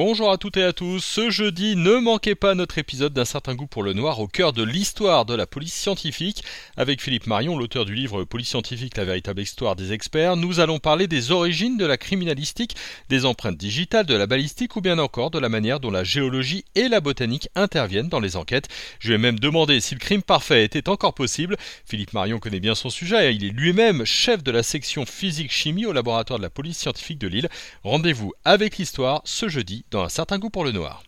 Bonjour à toutes et à tous. Ce jeudi, ne manquez pas notre épisode d'un certain goût pour le noir au cœur de l'histoire de la police scientifique. Avec Philippe Marion, l'auteur du livre Police scientifique, la véritable histoire des experts, nous allons parler des origines de la criminalistique, des empreintes digitales, de la balistique ou bien encore de la manière dont la géologie et la botanique interviennent dans les enquêtes. Je vais même demander si le crime parfait était encore possible. Philippe Marion connaît bien son sujet et il est lui-même chef de la section physique-chimie au laboratoire de la police scientifique de Lille. Rendez-vous avec l'histoire ce jeudi dans un certain goût pour le noir.